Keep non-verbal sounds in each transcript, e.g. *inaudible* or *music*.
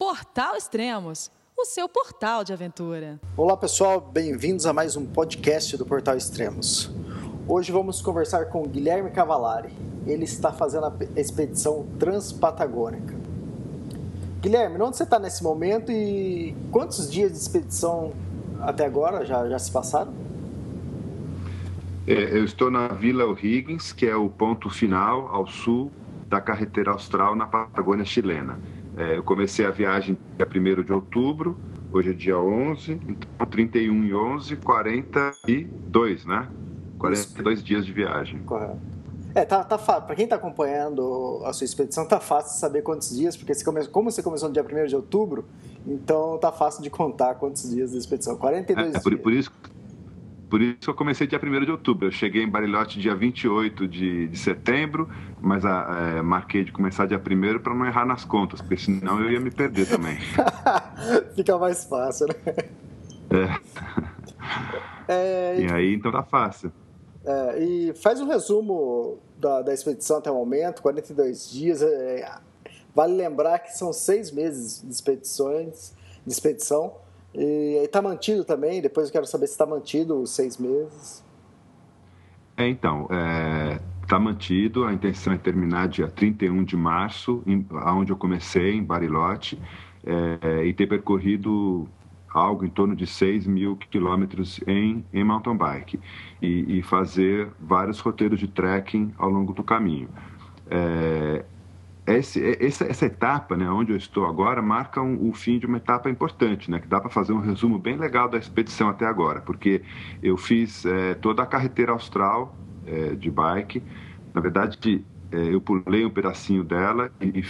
Portal Extremos, o seu portal de aventura. Olá pessoal, bem-vindos a mais um podcast do Portal Extremos. Hoje vamos conversar com Guilherme Cavalari. Ele está fazendo a expedição Transpatagônica. Guilherme, onde você está nesse momento e quantos dias de expedição até agora já, já se passaram? É, eu estou na Vila O'Higgins, que é o ponto final ao sul da carretera austral na Patagônia chilena. É, eu comecei a viagem dia 1 de outubro, hoje é dia 11, então 31 e 11, 42, né? 42 Isso. dias de viagem. Correto. É, tá, tá fácil. Para quem está acompanhando a sua expedição, tá fácil saber quantos dias, porque você come... como você começou no dia 1 de outubro, então tá fácil de contar quantos dias da expedição. 42 é, dias. Por, por isso por isso eu comecei dia 1 de outubro. Eu cheguei em Barilote dia 28 de, de setembro, mas a, ah, é, marquei de começar dia 1 para não errar nas contas, porque senão eu ia me perder também. *laughs* Fica mais fácil, né? É. é. E aí então tá fácil. É, e faz um resumo da, da expedição até o momento, 42 dias. É, vale lembrar que são seis meses de expedições, de expedição. E está mantido também, depois eu quero saber se está mantido os seis meses. É, então, está é, mantido, a intenção é terminar dia 31 de março, em, onde eu comecei, em Barilote, é, e ter percorrido algo em torno de 6 mil quilômetros em, em mountain bike e, e, fazer vários roteiros de trekking ao longo do caminho. É, esse, essa, essa, etapa, né, onde eu estou agora, marca um, o fim de uma etapa importante, né, que dá para fazer um resumo bem legal da expedição até agora, porque eu fiz é, toda a carreteira austral é, de bike, na verdade é, eu pulei um pedacinho dela e e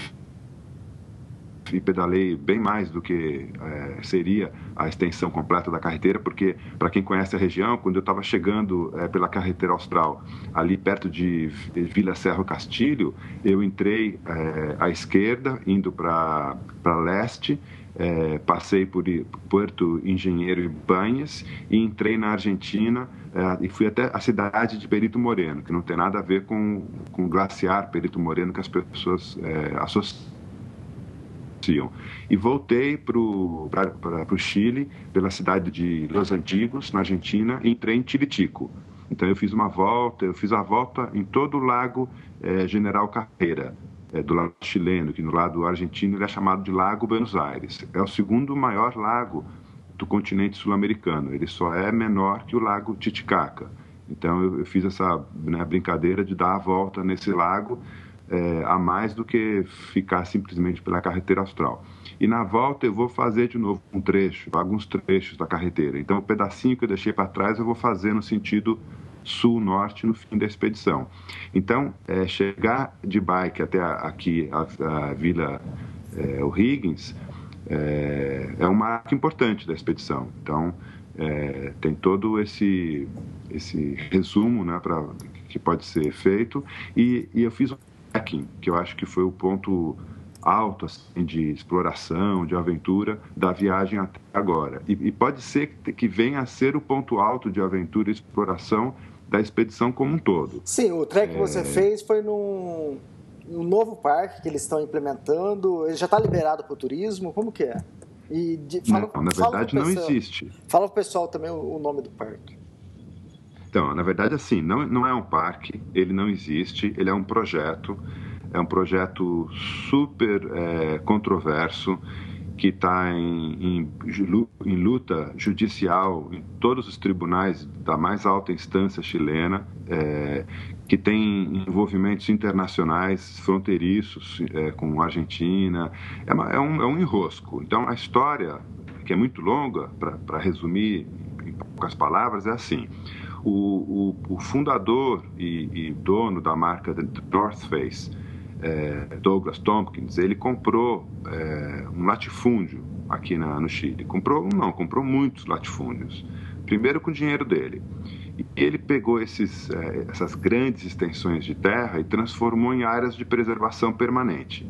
pedalei bem mais do que é, seria a extensão completa da carreteira, porque, para quem conhece a região, quando eu estava chegando é, pela carreteira austral, ali perto de Vila Serra Castilho, eu entrei é, à esquerda, indo para leste, é, passei por Porto Engenheiro e Banhas e entrei na Argentina é, e fui até a cidade de Perito Moreno, que não tem nada a ver com, com o glaciar Perito Moreno que as pessoas é, associam e voltei para o Chile, pela cidade de Los Antigos, na Argentina, e entrei em Tilitico. Então eu fiz uma volta, eu fiz a volta em todo o lago é, General Carreira, é, do lado chileno, que no lado argentino ele é chamado de Lago Buenos Aires. É o segundo maior lago do continente sul-americano. Ele só é menor que o Lago Titicaca. Então eu, eu fiz essa né, brincadeira de dar a volta nesse lago é, a mais do que ficar simplesmente pela carreteira austral. E na volta eu vou fazer de novo um trecho, alguns trechos da carreteira. Então o pedacinho que eu deixei para trás eu vou fazer no sentido sul-norte no fim da expedição. Então, é, chegar de bike até a, aqui, a, a Vila é, O'Higgins, é, é um marco importante da expedição. Então, é, tem todo esse, esse resumo né, pra, que pode ser feito. E, e eu fiz trekking, que eu acho que foi o ponto alto assim, de exploração, de aventura da viagem até agora. E, e, pode ser que, que venha a ser o ponto alto de aventura e exploração da expedição como um todo. Sim, o trek é... que você fez foi num, num novo parque que eles estão implementando. Ele já está liberado para o turismo? Como que é? E de, fala, não, na verdade não existe. Fala para o pessoal também o, o nome do parque. Então, na verdade, assim, não, não é um parque, ele não existe, ele é um projeto, é um projeto super é, controverso que está em, em, em, luta judicial em todos os tribunais da mais alta instância chilena, é, que tem envolvimentos internacionais fronteiriços é, com a Argentina, é, uma, é, um, é um enrosco. Então, a história, que é muito longa, para resumir em poucas palavras, é assim. O, o, o fundador e, e, dono da marca North Face, é, Douglas Tompkins, ele comprou é, um latifúndio aqui na, no Chile. Comprou não, comprou muitos latifúndios. Primeiro com o dinheiro dele. E ele pegou esses, é, essas grandes extensões de terra e transformou em áreas de preservação permanente.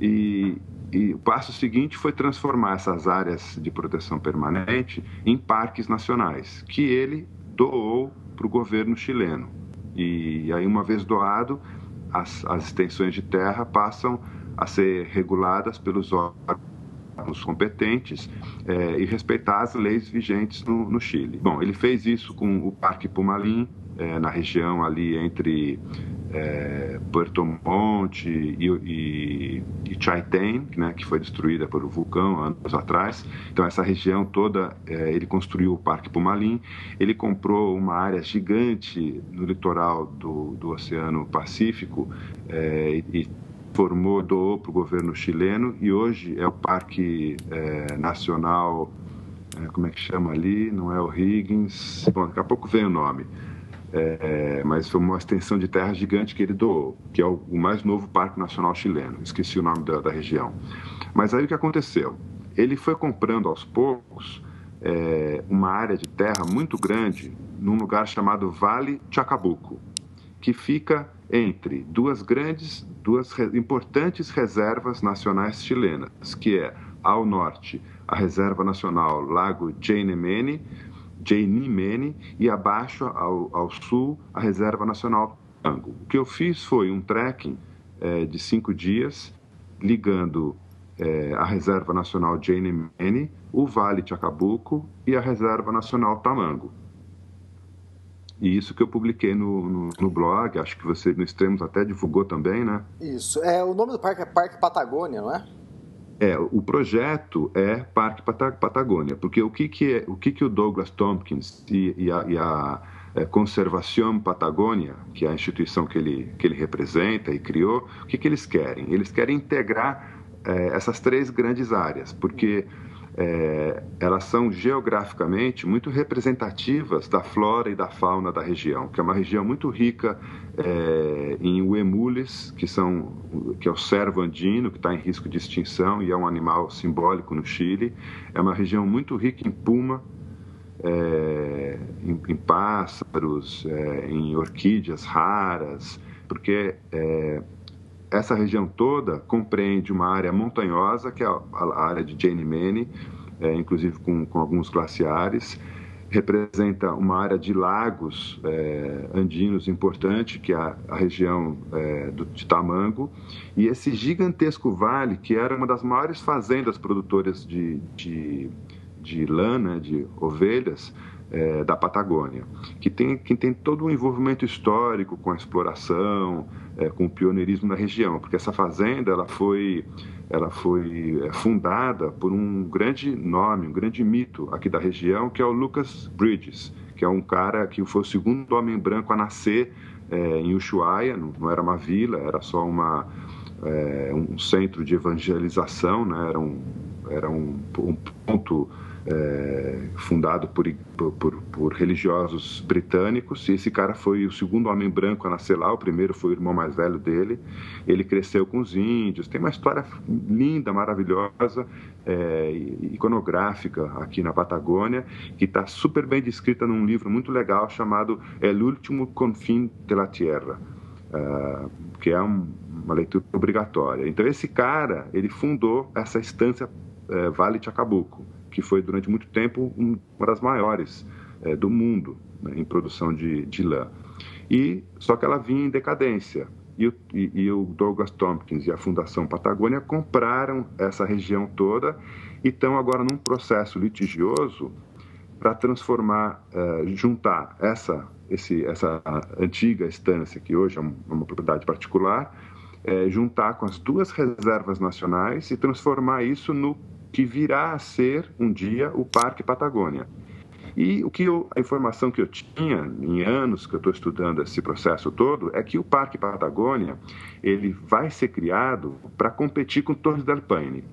E, e o passo seguinte foi transformar essas áreas de proteção permanente em parques nacionais, que ele doou para o governo chileno. E aí, uma vez doado, as, as extensões de terra passam a ser reguladas pelos órgãos competentes é, e respeitar as leis vigentes no, no, Chile. Bom, ele fez isso com o Parque Pumalim, é, na região ali entre é, Puerto Monte e, e, e Chaitén, né, que foi destruída por um vulcão anos atrás. Então, essa região toda, é, ele construiu o Parque Pumalim. Ele comprou uma área gigante no litoral do, do Oceano Pacífico é, e, formou, doou para o governo chileno e hoje é o Parque é, Nacional, é, como é que chama ali? Não é o Higgins, bom, daqui a pouco vem o nome. É, mas foi uma extensão de terra gigante que ele doou, que é o, o mais novo Parque Nacional chileno. Esqueci o nome da, da, região. Mas aí o que aconteceu? Ele foi comprando aos poucos é, uma área de terra muito grande num lugar chamado Vale Chacabuco, que fica entre duas grandes, duas importantes reservas nacionais chilenas, que é ao norte a Reserva Nacional Lago Jainemene, Jainimene e abaixo ao, ao, sul a Reserva Nacional Tango. O que eu fiz foi um trekking é, de cinco dias ligando é, a Reserva Nacional Jainimene, o Vale Chacabuco e a Reserva Nacional Tamango. E isso que eu publiquei no, no, no, blog, acho que você no Extremos até divulgou também, né? Isso. É, o nome do parque é Parque Patagônia, não é? É, o projeto é Parque Patagônia, porque o que, que, é, o, que, que o Douglas Tompkins e, e a, e a é, Conservação Patagônia, que é a instituição que ele, que ele representa e criou, o que, que eles querem? Eles querem integrar é, essas três grandes áreas, porque é, elas são geograficamente muito representativas da flora e da fauna da região, que é uma região muito rica é, em uemules, que, são, que é o cervo andino, que está em risco de extinção e é um animal simbólico no Chile. É uma região muito rica em puma, é, em, em, pássaros, é, em orquídeas raras, porque é, essa região toda compreende uma área montanhosa, que é a, área de Jane Mane, é, inclusive com, com, alguns glaciares, representa uma área de lagos é, andinos importante, que é a, a região é, do, de Tamango, e esse gigantesco vale, que era uma das maiores fazendas produtoras de, de, de lã, né, de ovelhas, é, da Patagônia, que tem, que tem todo um envolvimento histórico com a exploração, é, com o pioneirismo na região, porque essa fazenda ela foi, ela foi é, fundada por um grande nome, um grande mito aqui da região, que é o Lucas Bridges, que é um cara que foi o segundo homem branco a nascer é, em Ushuaia, não, não, era uma vila, era só uma, é, um centro de evangelização, né? era um, era um, um ponto é, fundado por, por, por, religiosos britânicos. E esse cara foi o segundo homem branco a nascer lá, o primeiro foi o irmão mais velho dele. Ele cresceu com os índios. Tem uma história linda, maravilhosa, é, iconográfica aqui na Patagônia, que está super bem descrita num livro muito legal chamado El Último Confín de la Tierra. Uh, que é um, uma leitura obrigatória. Então esse cara, ele fundou essa estância uh, Vale Chacabuco, que foi durante muito tempo uma das maiores é, do mundo né, em produção de, de lã. E só que ela vinha em decadência. E o, e, e o, Douglas Tompkins e a Fundação Patagônia compraram essa região toda e estão agora num processo litigioso para transformar, é, juntar essa, esse, essa antiga estância, que hoje é uma propriedade particular, é, juntar com as duas reservas nacionais e transformar isso no que virá a ser um dia o Parque Patagônia. E o que eu, a informação que eu tinha em anos que eu estou estudando esse processo todo é que o Parque Patagônia ele vai ser criado para competir com Torres del Paine.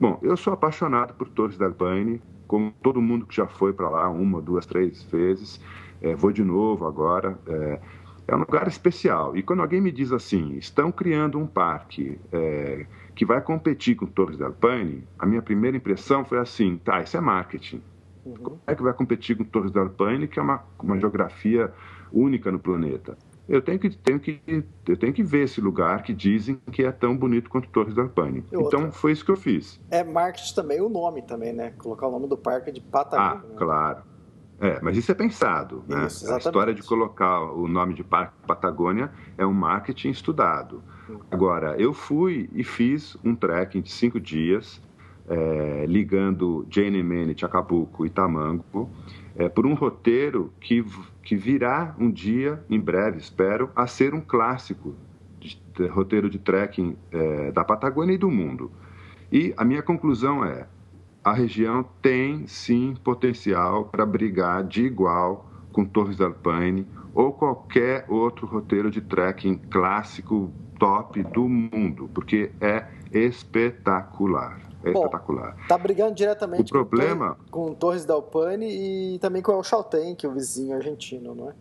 Bom, eu sou apaixonado por Torres del Paine, como todo mundo que já foi para lá uma, duas, três vezes. É, vou de novo agora. É, é um lugar especial. E quando alguém me diz assim, estão criando um parque é, que vai competir com Torres del Paine, a minha primeira impressão foi assim, tá, isso é marketing. Uhum. Como é que vai competir com Torres del Paine, que é uma, uma geografia única no planeta? Eu tenho que, tenho, que, eu tenho que ver esse lugar que dizem que é tão bonito quanto Torres del Paine. Então foi isso que eu fiz. É marketing também, o nome também, né? Colocar o nome do parque de Patagônia. Ah, claro. É, mas isso é pensado. Né? Isso, a história de colocar o nome de Parque Patagônia é um marketing estudado. Agora, eu fui e fiz um trekking de cinco dias é, ligando Mane, Chacabuco e Tamango, é, por um roteiro que, que virá um dia, em breve, espero, a ser um clássico de, de roteiro de trekking é, da Patagônia e do mundo. E a minha conclusão é: a região tem sim potencial para brigar de igual com Torres del Paine ou qualquer outro roteiro de trekking clássico top do mundo, porque é espetacular. É Bom, espetacular. Tá brigando diretamente o problema... com, com Torres del Paine e também com o El Chaltén, que é o vizinho argentino, não é?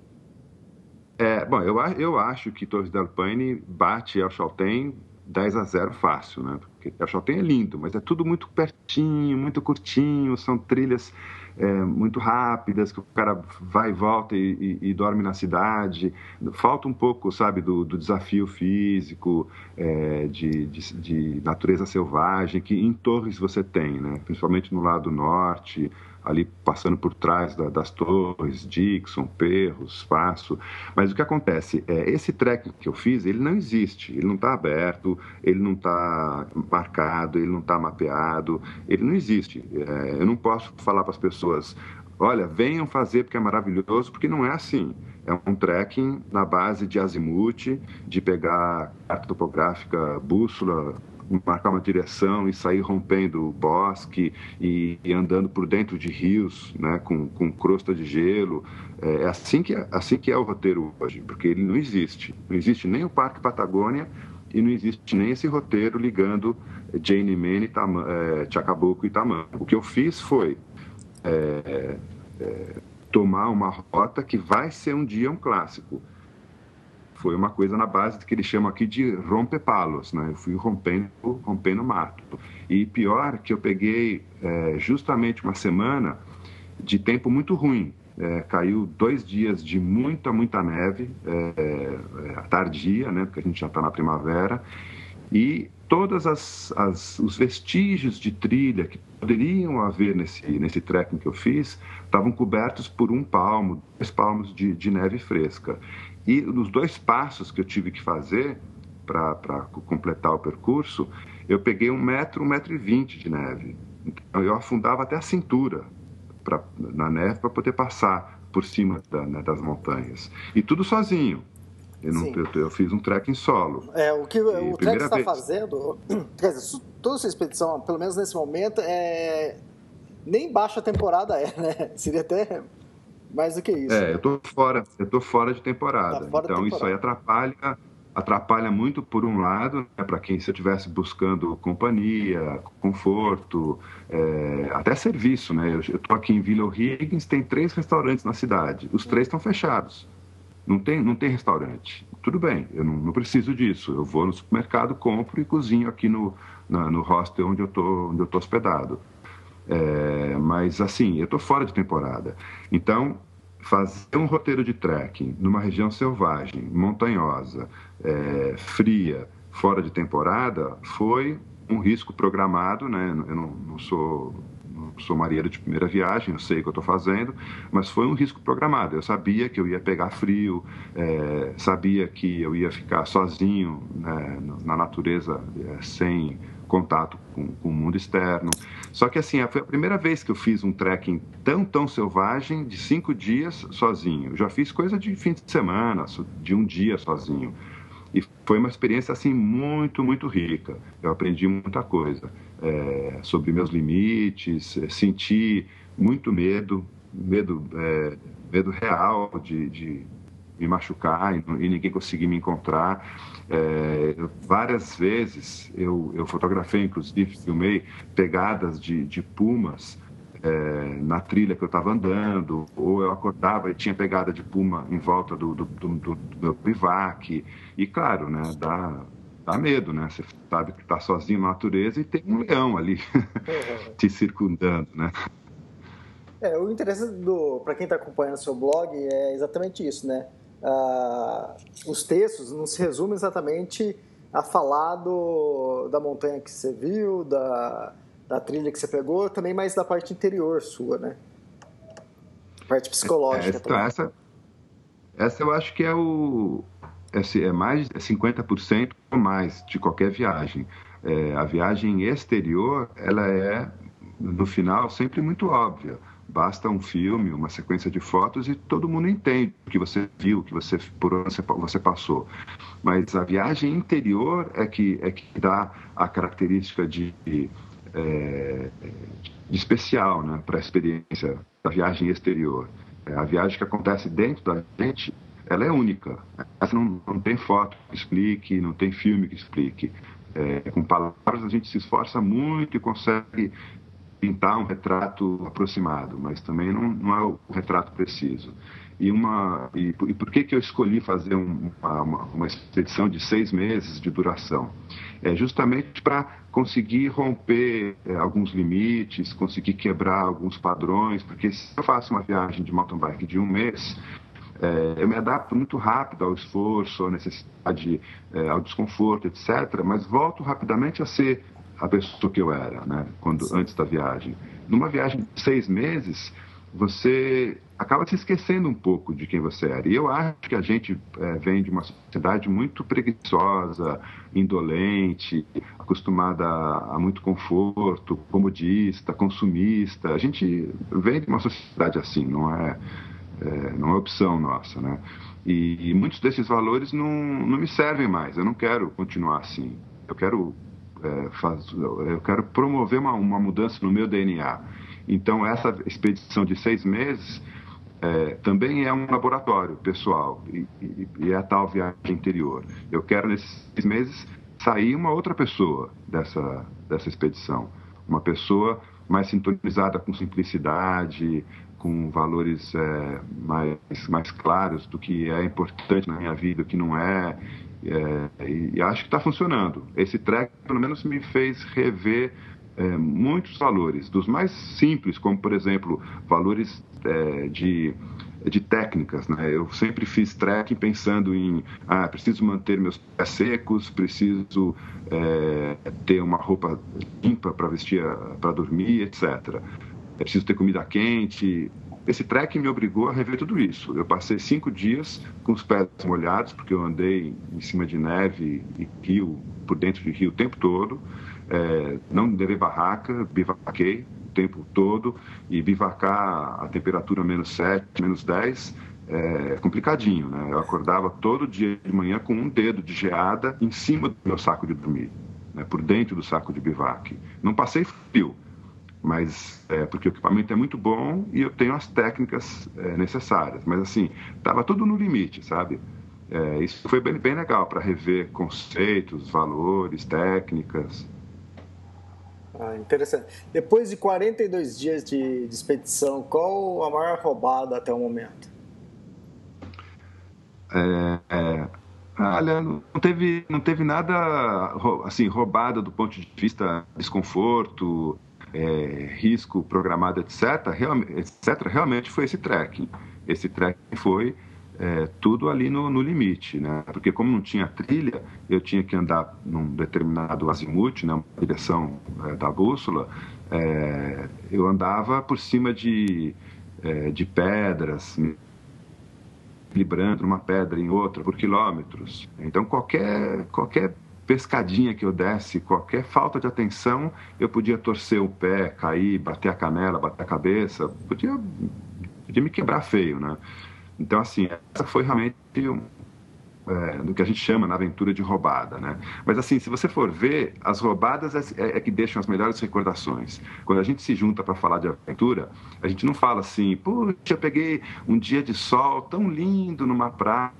É, bom, eu, eu acho que Torres del Paine bate El Chaltén 10 a 0 fácil, né? Porque Chaltén é lindo, mas é tudo muito pertinho, muito curtinho, são trilhas é, muito rápidas, que o cara vai e volta e, e, e, dorme na cidade. Falta um pouco, sabe, do, do desafio físico, é, de, de, de, natureza selvagem, que em Torres você tem, né? principalmente no lado norte, ali passando por trás da, das torres, Dixon, Perros, Passo. Mas o que acontece é esse trek que eu fiz, ele não existe, ele não está aberto, ele não está marcado, ele não está mapeado, ele não existe. É, eu não posso falar para as pessoas, olha, venham fazer porque é maravilhoso, porque não é assim. É um trekking na base de azimuth, de pegar carta topográfica, bússola, marcar uma direção e sair rompendo o bosque e, e andando por dentro de rios, né, com, com crosta de gelo. É, é assim que é, assim que é o roteiro hoje, porque ele não existe. Não existe nem o Parque Patagônia e não existe nem esse roteiro ligando Jane Mane, é, Chacabuco e Tamanho. O que eu fiz foi é, é, tomar uma rota que vai ser um dia um clássico foi uma coisa na base que eles chamam aqui de romper-palos, né? Eu fui rompendo, rompendo mato. E pior que eu peguei é, justamente uma semana de tempo muito ruim. É, caiu dois dias de muita, muita neve, é, é tardia, né? Porque a gente já está na primavera. E todas as, as, os vestígios de trilha que poderiam haver nesse nesse trekking que eu fiz estavam cobertos por um palmo, dois palmos de, de neve fresca. E nos dois passos que eu tive que fazer para completar o percurso, eu peguei um metro, um metro e vinte de neve. Então, eu afundava até a cintura pra, na neve para poder passar por cima da, né, das montanhas. E tudo sozinho. Eu, não, eu, eu, fiz um trekking solo. É, o que o trek está fazendo, *clears throat* quer dizer, toda essa expedição, pelo menos nesse momento, é nem baixa temporada é, né? *laughs* Seria até mais do que isso. É, eu tô fora, eu tô fora de temporada. Tá fora então temporada. isso aí atrapalha, atrapalha muito por um lado, né, para quem se eu estivesse buscando companhia, conforto, é, até serviço, né? Eu, eu tô aqui em Vila O'Higgins, tem três restaurantes na cidade, os três estão fechados. Não tem, não tem restaurante. Tudo bem, eu não, não, preciso disso. Eu vou no supermercado, compro e cozinho aqui no, na, no hostel onde eu tô, onde eu tô hospedado. É, mas assim, eu estou fora de temporada. Então, fazer um roteiro de trekking numa região selvagem, montanhosa, é, fria, fora de temporada, foi um risco programado, né? Eu não, não sou não sou marinheiro de primeira viagem, eu sei o que eu estou fazendo, mas foi um risco programado. Eu sabia que eu ia pegar frio, é, sabia que eu ia ficar sozinho né, na natureza, é, sem contato com, com, o mundo externo. Só que assim, foi a primeira vez que eu fiz um trekking tão, tão selvagem, de cinco dias sozinho. Já fiz coisa de fim de semana, de um dia sozinho. E foi uma experiência assim muito, muito rica. Eu aprendi muita coisa é, sobre meus limites, é, senti muito medo, medo, é, medo real de, de me machucar e, e, ninguém conseguir me encontrar. É, várias vezes eu, eu fotografei, inclusive, filmei pegadas de, de pumas é, na trilha que eu estava andando, ou eu acordava e tinha pegada de puma em volta do, do, do, do, do bivac. E claro, né, dá, dá medo, né? Você sabe que está sozinho na natureza e tem um leão ali *laughs* te circundando, né? É, o interesse do para quem está acompanhando o seu blog é exatamente isso, né? Ah, os textos não se resumem exatamente a falar do, da montanha que você viu, da, da trilha que você pegou, também mais da parte interior sua, né? Parte psicológica. Essa, essa, essa eu acho que é o é, é mais de 50% ou mais de qualquer viagem. É, a viagem exterior, ela é, no final, sempre muito óbvia. Basta um filme, uma sequência de fotos e todo mundo entende o que você viu, que você por onde você passou. Mas a viagem interior é que é que dá a característica de, é, de especial, né, para a experiência da viagem exterior. É, a viagem que acontece dentro da gente, ela é única. Essa não, não tem foto que explique, não tem filme que explique. É, com palavras a gente se esforça muito e consegue pintar um retrato aproximado, mas também não, não é o retrato preciso. E, uma, e, e por que, que eu escolhi fazer um, uma, uma expedição de seis meses de duração? É justamente para conseguir romper é, alguns limites, conseguir quebrar alguns padrões, porque se eu faço uma viagem de mountain bike de um mês, é, eu me adapto muito rápido ao esforço, à necessidade, é, ao desconforto, etc. Mas volto rapidamente a ser a pessoa que eu era, né? Quando antes da viagem. Numa viagem de seis meses, você acaba se esquecendo um pouco de quem você era. E eu acho que a gente é, vem de uma sociedade muito preguiçosa, indolente, acostumada a, a, muito conforto, comodista, consumista. A gente vem de uma sociedade assim, não é, é não é opção nossa, né? E, e, muitos desses valores não, não me servem mais. Eu não quero continuar assim. Eu quero é, faz, eu quero promover uma, uma mudança no meu DNA. Então, essa expedição de seis meses é, também é um laboratório pessoal e, e, e, é a tal viagem interior. Eu quero, nesses seis meses, sair uma outra pessoa dessa, dessa expedição. Uma pessoa mais sintonizada com simplicidade, com valores é, mais, mais claros do que é importante na minha vida, o que não é. É e, e acho que está funcionando. Esse track, pelo menos, me fez rever é, muitos valores, dos mais simples, como, por exemplo, valores é, de, de técnicas. Né? Eu sempre fiz trekking pensando em, ah, preciso manter meus pés secos, preciso é, ter uma roupa limpa para vestir, para dormir, etc. É preciso ter comida quente. Esse trekking me obrigou a rever tudo isso. Eu passei cinco dias com os pés molhados, porque eu andei em cima de neve e rio, por dentro de rio o tempo todo. É, não levei barraca, bivaquei o tempo todo e bivacar a temperatura menos 7, menos 10 é complicadinho, né? Eu acordava todo dia de manhã com um dedo de geada em cima do meu saco de dormir, né? por dentro do saco de bivac. Não passei frio, mas é, porque o equipamento é muito bom e eu tenho as técnicas é, necessárias. Mas assim, estava tudo no limite, sabe? É, isso foi bem, bem legal para rever conceitos, valores, técnicas. Ah, interessante. Depois de 42 dias de, de expedição, qual a maior roubada até o momento? É, é, olha, não teve, não teve nada assim roubada do ponto de vista desconforto, é, risco programado, etc. Real, etc. Realmente foi esse trekking. Esse trekking foi é, tudo ali no, no, limite, né? Porque como não tinha trilha, eu tinha que andar num determinado azimuth, né? Uma direção é, da bússola. É, eu andava por cima de, é, de pedras, equilibrando uma pedra em outra por quilômetros. Então qualquer qualquer pescadinha que eu desse, qualquer falta de atenção, eu podia torcer o pé, cair, bater a canela, bater a cabeça, podia, podia me quebrar feio, né? Então, assim, essa foi realmente é, do que a gente chama na aventura de roubada, né? Mas assim, se você for ver, as roubadas é, é, é que deixam as melhores recordações. Quando a gente se junta para falar de aventura, a gente não fala assim, puxa, eu peguei um dia de sol tão lindo numa praia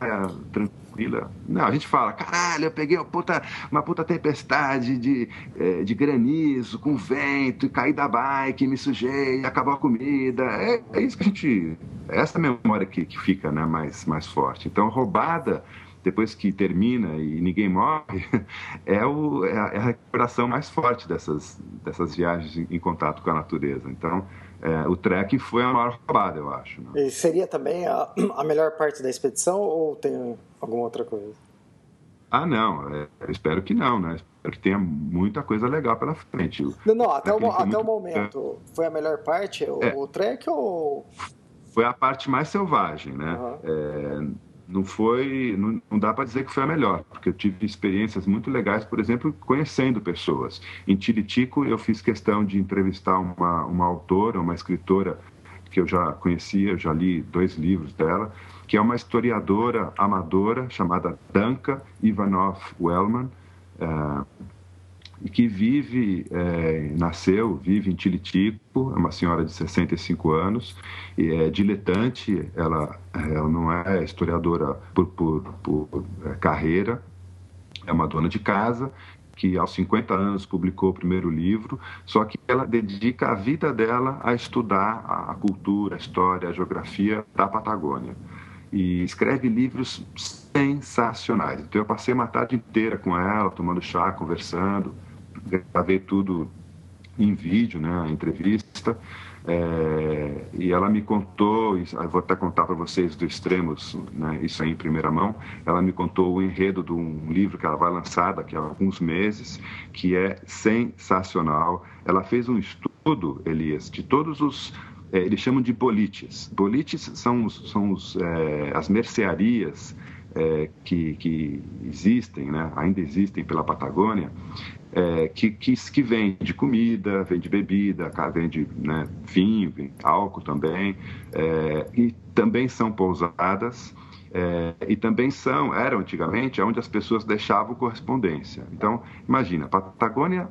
tranquila. Não, a gente fala, caralho, eu peguei uma puta, uma puta tempestade de, é, de granizo, com vento, e caí da bike, me sujei, acabou a comida. É, é isso que a gente. É essa memória que, que fica né, mais, mais forte. Então, roubada depois que termina e ninguém morre, *laughs* é, o, é, a, é a recuperação mais forte dessas, dessas viagens em, em contato com a natureza. Então, é, o trekking foi a maior roubada, eu acho. Né? E seria também a, a melhor parte da expedição ou tem alguma outra coisa? Ah, não. É, espero que não, né? Espero que tenha muita coisa legal pela frente. Não, não até, o, até muito... o momento. Foi a melhor parte, o, é, o trek ou... Foi a parte mais selvagem, né? Uhum. Não foi, não, não dá para dizer que foi a melhor, porque eu tive experiências muito legais, por exemplo, conhecendo pessoas. Em Tiritico, eu fiz questão de entrevistar uma, uma autora, uma escritora que eu já conhecia, eu já li dois livros dela, que é uma historiadora amadora chamada Danka Ivanov Wellman, uh, que vive, é, nasceu, vive em Tilitico, é uma senhora de 65 anos, e é diletante, ela, ela não é historiadora por, por, por é, carreira, é uma dona de casa que aos 50 anos publicou o primeiro livro, só que ela dedica a vida dela a estudar a cultura, a história, a geografia da Patagônia. E escreve livros sensacionais. Então eu passei uma tarde inteira com ela, tomando chá, conversando, gravei tudo em vídeo, né, a entrevista. É, e ela me contou, vou até contar para vocês do Extremos, né, isso aí em primeira mão. Ela me contou o enredo de um livro que ela vai lançar daqui a alguns meses, que é sensacional. Ela fez um estudo, Elias, de todos os. É, eles chamam de bolites. Bolites são, são os, é, as mercearias que, que, existem, né, ainda existem pela Patagônia, é, que, que, que vende comida, vende bebida, vende né, vinho, álcool também, é, e também são pousadas. É, e também são, eram antigamente, onde as pessoas deixavam correspondência. Então, imagina, a Patagônia,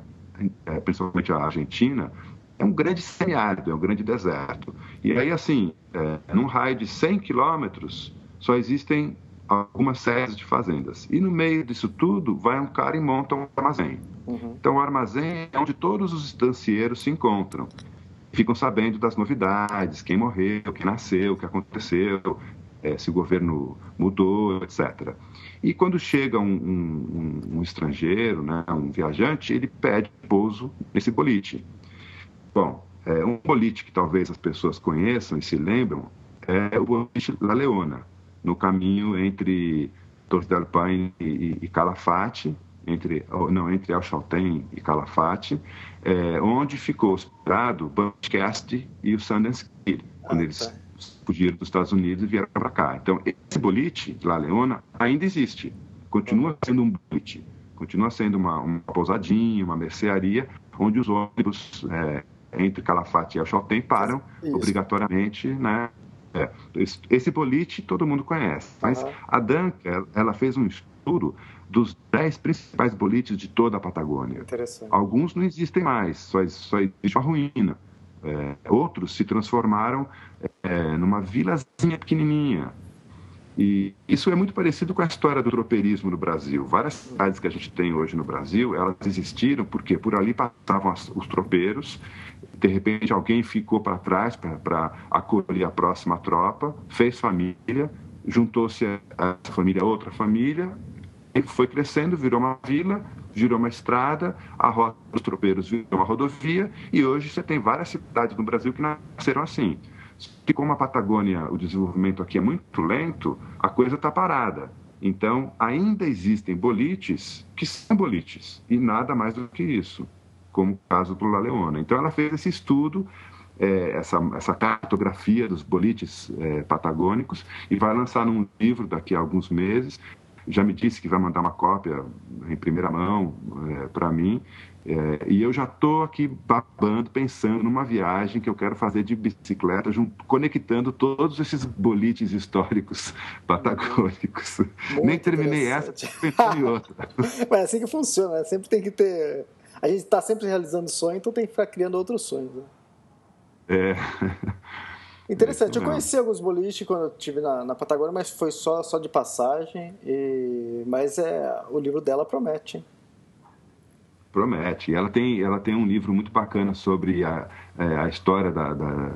é, principalmente a Argentina, é um grande semiárido, é um grande deserto. E aí, assim, é, num raio de 100 quilômetros, só existem algumas séries de fazendas. E no meio disso tudo, vai um cara e monta um armazém. Uhum. Então, o armazém é onde todos os estancieiros se encontram. Ficam sabendo das novidades, quem morreu, quem nasceu, o que aconteceu, é, se o governo mudou, etc. E quando chega um, um, um estrangeiro, né, um viajante, ele pede pouso nesse bolite. Bom, é, um bolite que talvez as pessoas conheçam e se lembram é o bolite La Leona no caminho entre Torre del Paine e, e Calafate, entre, não, entre El Chaltén e Calafate, é, onde ficou hospedado o Butch Cassidy e o Sundance Kid, quando ah, eles tá. fugiram dos Estados Unidos e vieram para cá. Então, esse bolite, La Leona, ainda existe, continua sendo um bolite, continua sendo uma, uma pousadinha, uma mercearia, onde os ônibus é, entre Calafate e El Chaltén param Isso. obrigatoriamente né, é, esse bolite todo mundo conhece, mas uhum. a Dunker, ela fez um estudo dos dez principais bolites de toda a Patagônia. Alguns não existem mais, só, só existe uma ruína. É, outros se transformaram é, numa vilazinha pequenininha, e isso é muito parecido com a história do tropeirismo no Brasil. Várias cidades que a gente tem hoje no Brasil, elas existiram porque por ali passavam os tropeiros, de repente alguém ficou para trás para acolher a próxima tropa, fez família, juntou-se a família a outra família, e foi crescendo, virou uma vila, virou uma estrada, a rota dos tropeiros virou uma rodovia, e hoje você tem várias cidades no Brasil que nasceram assim que como a Patagônia, o desenvolvimento aqui é muito lento, a coisa está parada. Então, ainda existem bolites que são bolites, e nada mais do que isso, como o caso do La Leona. Então, ela fez esse estudo, é, essa, essa cartografia dos bolites é, patagônicos, e vai lançar num livro daqui a alguns meses. Já me disse que vai mandar uma cópia em primeira mão é, para mim, é, e eu já estou aqui babando, pensando numa viagem que eu quero fazer de bicicleta, junto, conectando todos esses bolites históricos *laughs* patagônicos. Muito Nem terminei essa, pensei em outra. *laughs* Mas é assim que funciona, né? sempre tem que ter. A gente está sempre realizando sonho, então tem que ficar criando outros sonhos. Né? É. *laughs* Interessante. Eu conheci alguns boliches quando eu estive na, na, Patagônia, mas foi só, só de passagem. E... Mas é, o livro dela promete. Hein? Promete. Ela tem, ela tem um livro muito bacana sobre a, é, a história da, da,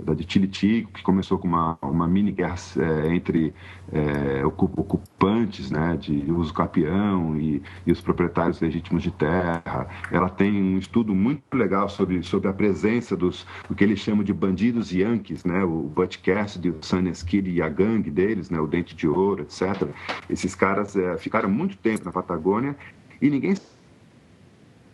da de Tilitico, que começou com uma, uma mini guerra é, entre é, ocupantes né, de uso capião e, e, os proprietários legítimos de terra. Ela tem um estudo muito legal sobre, sobre a presença dos o que eles chamam de bandidos yankees, né, o Butch Cassidy, o Sonny Skid e a gangue deles, né, o Dente de Ouro, etc. Esses caras é, ficaram muito tempo na Patagônia e ninguém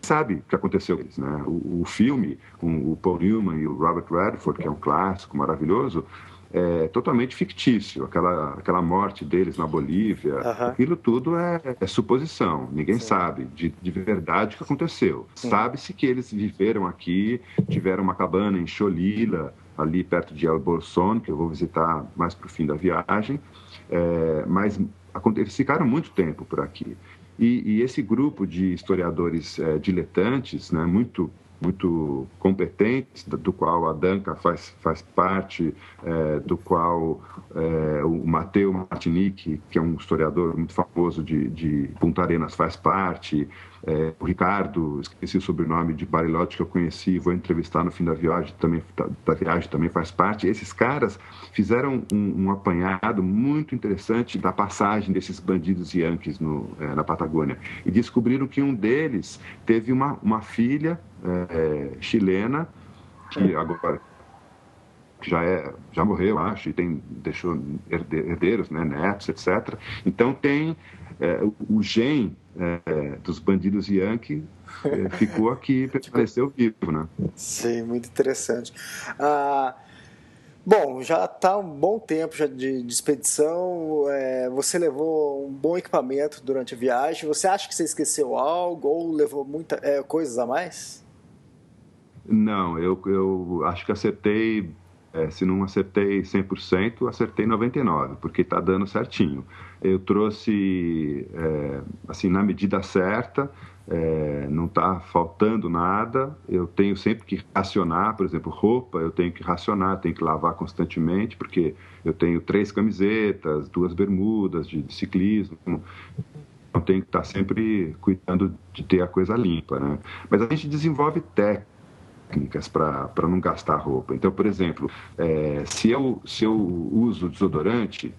sabe o que aconteceu com eles. Né? O, o, filme com o Paul Newman e o Robert Redford, que é um clássico maravilhoso, é totalmente fictício. Aquela, aquela morte deles na Bolívia, uhum. aquilo tudo é, é suposição. Ninguém Sim. sabe de, de verdade o que aconteceu. Sabe-se que eles viveram aqui, tiveram uma cabana em Cholila, ali perto de El Bolson, que eu vou visitar mais para o fim da viagem, é, mas eles ficaram muito tempo por aqui. E, e esse grupo de historiadores é, diletantes, né, muito muito competentes, do qual a Danca faz, faz parte, é, do qual é, o Mateu Martinique, que é um historiador muito famoso de, de Punta Arenas, faz parte, é, o Ricardo, esqueci o sobrenome de Barilote que eu conheci, vou entrevistar no fim da viagem também, da viagem também faz parte. Esses caras fizeram um, um apanhado muito interessante da passagem desses bandidos yankees no, é, na Patagônia e descobriram que um deles teve uma, uma filha é, chilena que agora já é já morreu acho e tem deixou herdeiros né netos etc então tem é, o gen é, dos bandidos Yankee é, *laughs* ficou aqui, permaneceu vivo, né? Sim, muito interessante. Ah, bom, já está um bom tempo já de, de expedição. É, você levou um bom equipamento durante a viagem. Você acha que você esqueceu algo ou levou muita é, coisas a mais? Não, eu, eu acho que acertei. É, se não acertei 100%, acertei 99%, porque está dando certinho. Eu trouxe é, assim na medida certa é, não está faltando nada. Eu tenho sempre que racionar por exemplo roupa eu tenho que racionar tenho que lavar constantemente porque eu tenho três camisetas duas bermudas de, de ciclismo. Então tenho que estar tá sempre cuidando de ter a coisa limpa né? Mas a gente desenvolve técnicas para não gastar roupa então por exemplo é, se eu se eu uso desodorante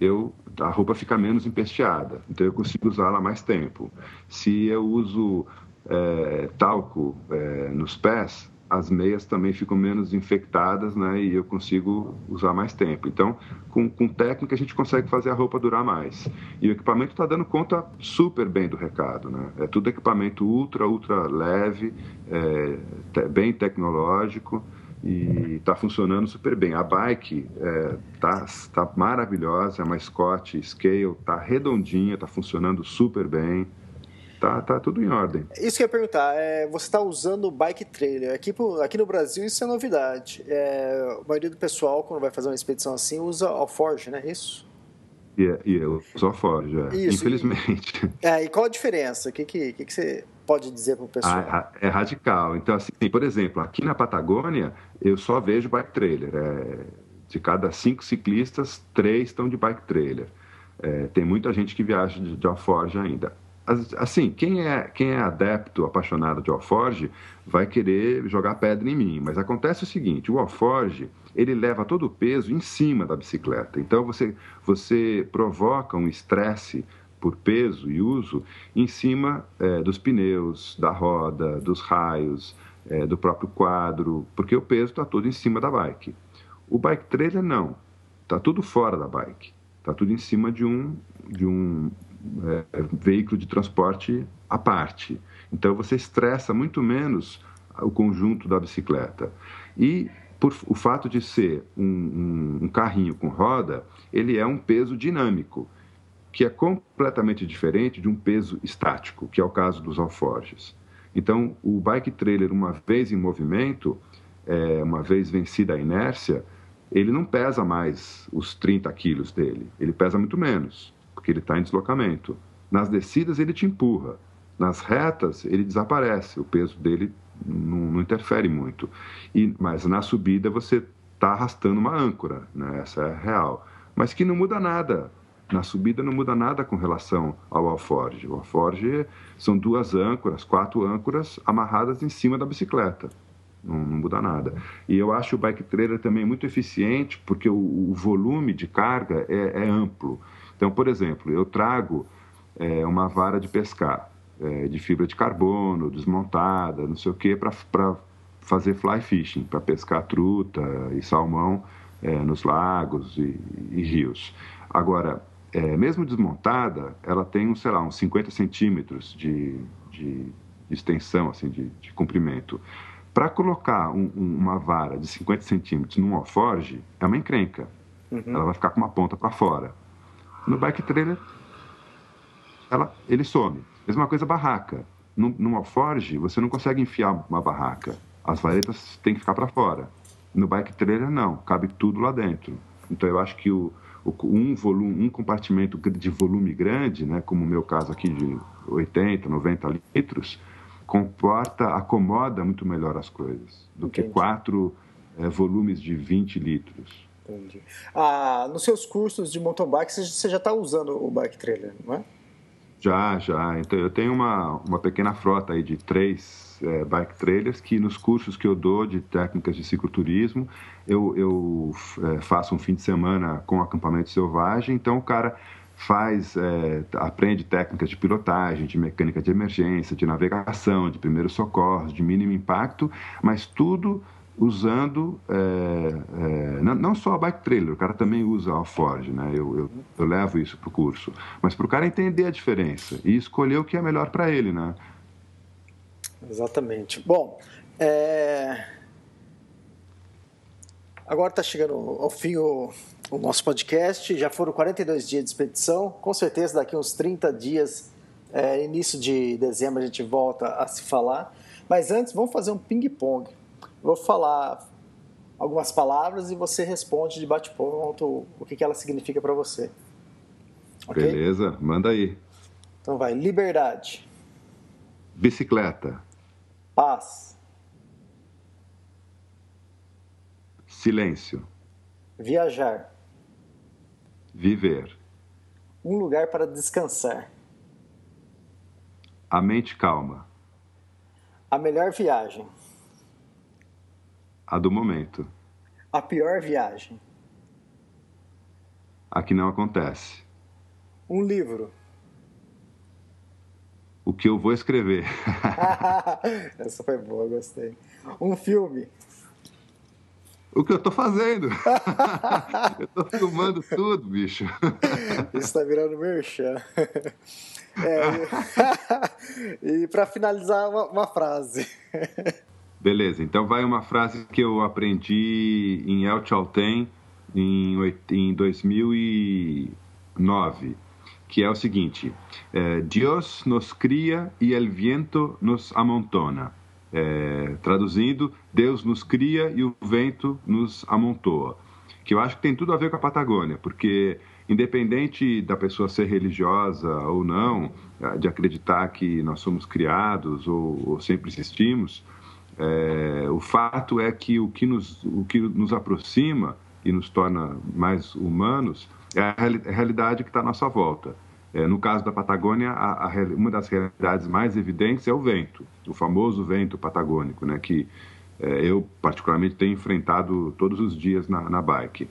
eu a roupa fica menos empesteada, então eu consigo usá-la mais tempo. Se eu uso é, talco é, nos pés, as meias também ficam menos infectadas, né? E eu consigo usar mais tempo. Então, com, com técnica a gente consegue fazer a roupa durar mais. E o equipamento está dando conta super bem do recado, né? É tudo equipamento ultra, ultra leve, é, bem tecnológico e está funcionando super bem. A bike está é, tá maravilhosa, é uma Scott Scale, está redondinha, está funcionando super bem. Tá, tá tudo em ordem. Isso que eu ia perguntar, é, você está usando o bike trailer. Aqui, aqui no Brasil isso é novidade. É, a maioria do pessoal, quando vai fazer uma expedição assim, usa Alforge, não é isso? E, yeah, yeah, eu uso Alforge, é. Isso, infelizmente. E, *laughs* é, e qual a diferença? O que, que, que, que você pode dizer para o pessoal? Ah, é radical. Então, assim, por exemplo, aqui na Patagônia, eu só vejo bike trailer. É, de cada cinco ciclistas, três estão de bike trailer. É, tem muita gente que viaja de, de Alforge ainda. Assim, quem é, quem é adepto, apaixonado de Alforge, vai querer jogar pedra em mim. Mas acontece o seguinte, o Alforge, ele leva todo o peso em cima da bicicleta. Então, você, você provoca um estresse por peso e uso em cima é, dos pneus, da roda, dos raios, é, do próprio quadro, porque o peso está todo em cima da bike. O bike trailer não, está tudo fora da bike, está tudo em cima de um, de um é, veículo de transporte à parte. Então você estressa muito menos o conjunto da bicicleta. E por o fato de ser um, um, um carrinho com roda, ele é um peso dinâmico que é completamente diferente de um peso estático, que é o caso dos alforjes. Então, o bike trailer, uma vez em movimento, é, uma vez vencida a inércia, ele não pesa mais os 30 quilos dele, ele pesa muito menos, porque ele está em deslocamento. Nas descidas, ele te empurra, nas retas, ele desaparece, o peso dele não, não interfere muito. E, mas na subida, você está arrastando uma âncora, né? essa é real. Mas que não muda nada na subida não muda nada com relação ao alforge. O alforge são duas âncoras, quatro âncoras amarradas em cima da bicicleta. Não, não muda nada. E eu acho o bike trailer também muito eficiente porque o, o volume de carga é, é, amplo. Então, por exemplo, eu trago é, uma vara de pescar é, de fibra de carbono, desmontada, não sei o que, para fazer fly fishing, para pescar truta e salmão é, nos lagos e, e rios. Agora, é, mesmo desmontada, ela tem, sei lá, uns 50 centímetros de, de, de extensão, assim, de, de comprimento. Para colocar um, um, uma vara de 50 centímetros num alforge, é uma encrenca. Uhum. Ela vai ficar com uma ponta para fora. No bike trailer, ela, ele some. Mesma coisa barraca. Num, num alforge, você não consegue enfiar uma barraca. As varetas têm que ficar para fora. No bike trailer, não. Cabe tudo lá dentro. Então, eu acho que o, o, um, volume, um compartimento de volume grande, né, como o meu caso aqui de 80, 90 litros, comporta, acomoda muito melhor as coisas do Entendi. que quatro é, volumes de 20 litros. Entendi. Ah, nos seus cursos de mountain bike, você já está usando o bike trailer, não é? Já, já. Então, eu tenho uma, uma pequena frota aí de três é, bike trailers que nos cursos que eu dou de técnicas de cicloturismo, eu, eu é, faço um fim de semana com acampamento selvagem, então o cara faz, é, aprende técnicas de pilotagem, de mecânica de emergência, de navegação, de primeiros socorros, de mínimo impacto, mas tudo usando é, é, não, não, só a bike trailer, o cara também usa a Ford, né? Eu, eu, eu levo isso para o curso, mas para o cara entender a diferença e escolher o que é melhor para ele, né? Exatamente. Bom, é... agora está chegando ao fim o, o nosso podcast. Já foram 42 dias de expedição. Com certeza, daqui uns 30 dias, é, início de dezembro, a gente volta a se falar. Mas antes, vamos fazer um ping-pong. Vou falar algumas palavras e você responde de bate-ponto o que, que ela significa para você. Okay? Beleza, manda aí. Então vai. Liberdade. Bicicleta. Paz. Silêncio. Viajar. Viver. Um lugar para descansar. A mente calma. A melhor viagem. A do momento. A pior viagem. A que não acontece. Um livro. O que eu vou escrever. *laughs* Essa foi boa, gostei. Um filme o que eu tô fazendo. *laughs* eu tô filmando tudo, bicho. Isso tá virando merchan. É, e *laughs* para finalizar, uma, uma, frase. Beleza, então vai uma frase que eu aprendi em El Chaltén em, em 2009, que é o seguinte: é, Deus nos cria e el viento nos amontona. É, traduzindo, Deus nos cria e o vento nos amontoa. Que eu acho que tem tudo a ver com a Patagônia, porque independente da pessoa ser religiosa ou não, de acreditar que nós somos criados ou, ou sempre existimos, é, o fato é que o que, nos, o que nos aproxima e nos torna mais humanos é a realidade que está à nossa volta. É, no caso da Patagônia, a, a, uma das realidades mais evidentes é o vento, o famoso vento patagônico, né, que é, eu particularmente tenho enfrentado todos os dias na, na bike.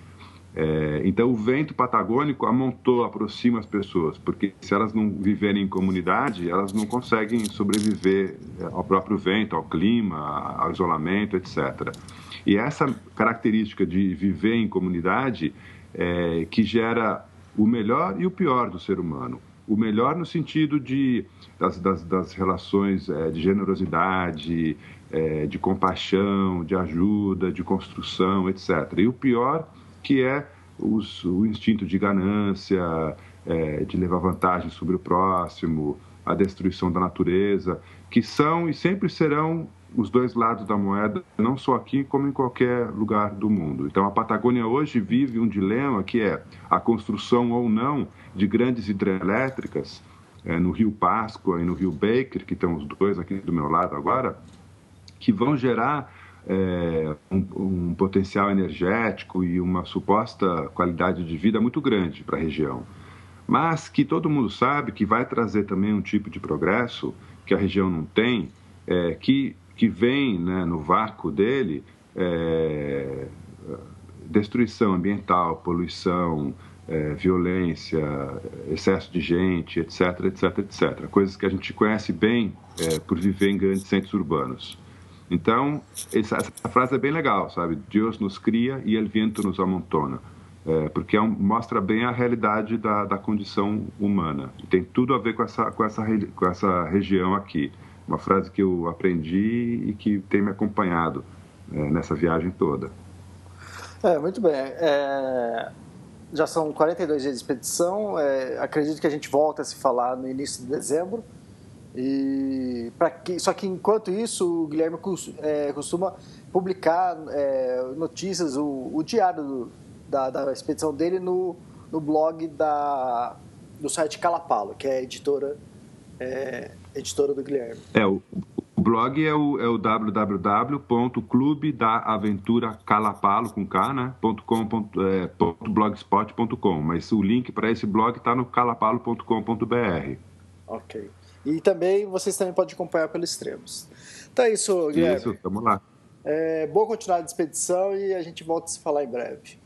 É, então, o vento patagônico amontou, aproxima as pessoas, porque se elas não viverem em comunidade, elas não conseguem sobreviver é, ao próprio vento, ao clima, ao isolamento, etc. E essa característica de viver em comunidade é, que gera o melhor e o pior do ser humano. O melhor no sentido de, das, das, das relações é, de generosidade, é, de compaixão, de ajuda, de construção, etc. E o pior que é os, o instinto de ganância, é, de levar vantagem sobre o próximo, a destruição da natureza, que são e sempre serão os dois lados da moeda, não só aqui, como em qualquer lugar do mundo. Então, a Patagônia hoje vive um dilema que é a construção ou não de grandes hidrelétricas é, no Rio Páscoa e no Rio Baker, que estão os dois aqui do meu lado agora, que vão gerar é, um, um potencial energético e uma suposta qualidade de vida muito grande para a região. Mas que todo mundo sabe que vai trazer também um tipo de progresso que a região não tem, é, que que vem né, no vácuo dele é, destruição ambiental, poluição, é, violência, excesso de gente, etc, etc, etc. Coisas que a gente conhece bem é, por viver em grandes centros urbanos. Então, essa, essa, frase é bem legal, sabe? Deus nos cria e o vento nos amontona. É, porque é um, mostra bem a realidade da, da condição humana. E tem tudo a ver com essa, com essa, com essa região aqui uma frase que eu aprendi e que tem me acompanhado é, nessa viagem toda. É, muito bem. É, já são 42 dias de expedição. É, acredito que a gente volta a se falar no início de dezembro. E que, só que enquanto isso, o Guilherme é, costuma publicar é, notícias, o, o diário do, da, da, expedição dele no, no blog da, do site Calapalo, que é a editora, é, editora do Guilherme. É, o, o blog é o, é o www.clubedaventuracalapalo, com K, né? .com, é, .blogspot.com, mas o link para esse blog está no calapalo.com.br. Ok. E também vocês também podem acompanhar pelos extremos. Então é isso, Guilherme. Isso, vamos lá. É, boa continuidade de expedição e a gente volta a se falar em breve.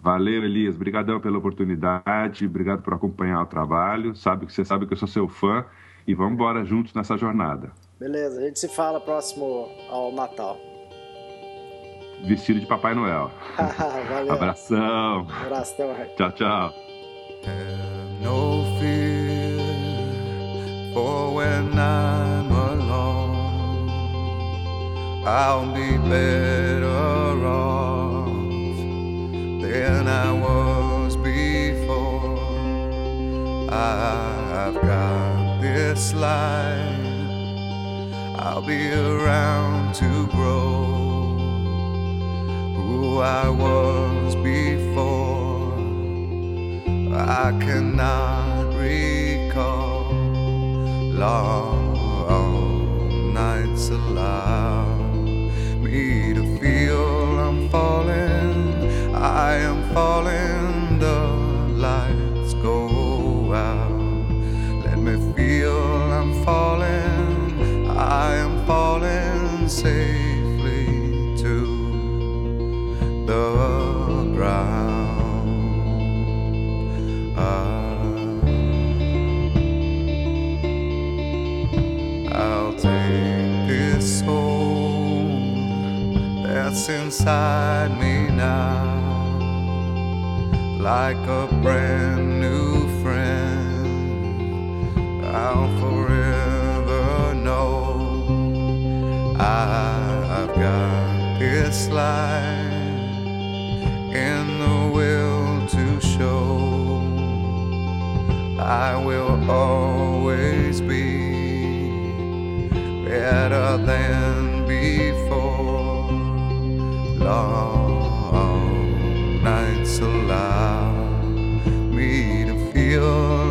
Valeu, Elias. Obrigadão pela oportunidade, obrigado por acompanhar o trabalho. Sabe que você sabe que eu sou seu fã e vamos embora juntos nessa jornada. Beleza, a gente se fala próximo ao Natal. Vestido de Papai Noel. *laughs* Valeu. Abração. Um abraço, até mais. Tchau, tchau. I'll be better off than I was before. I've got this life, I'll be around to grow who I was before. I cannot recall long me to feel I'm falling. I am falling. The lights go out. Let me feel I'm falling. I am falling safely inside me now, like a brand new friend. I'll forever know I've got this life in the will to show. I will always be better than before. Long nights allow me to feel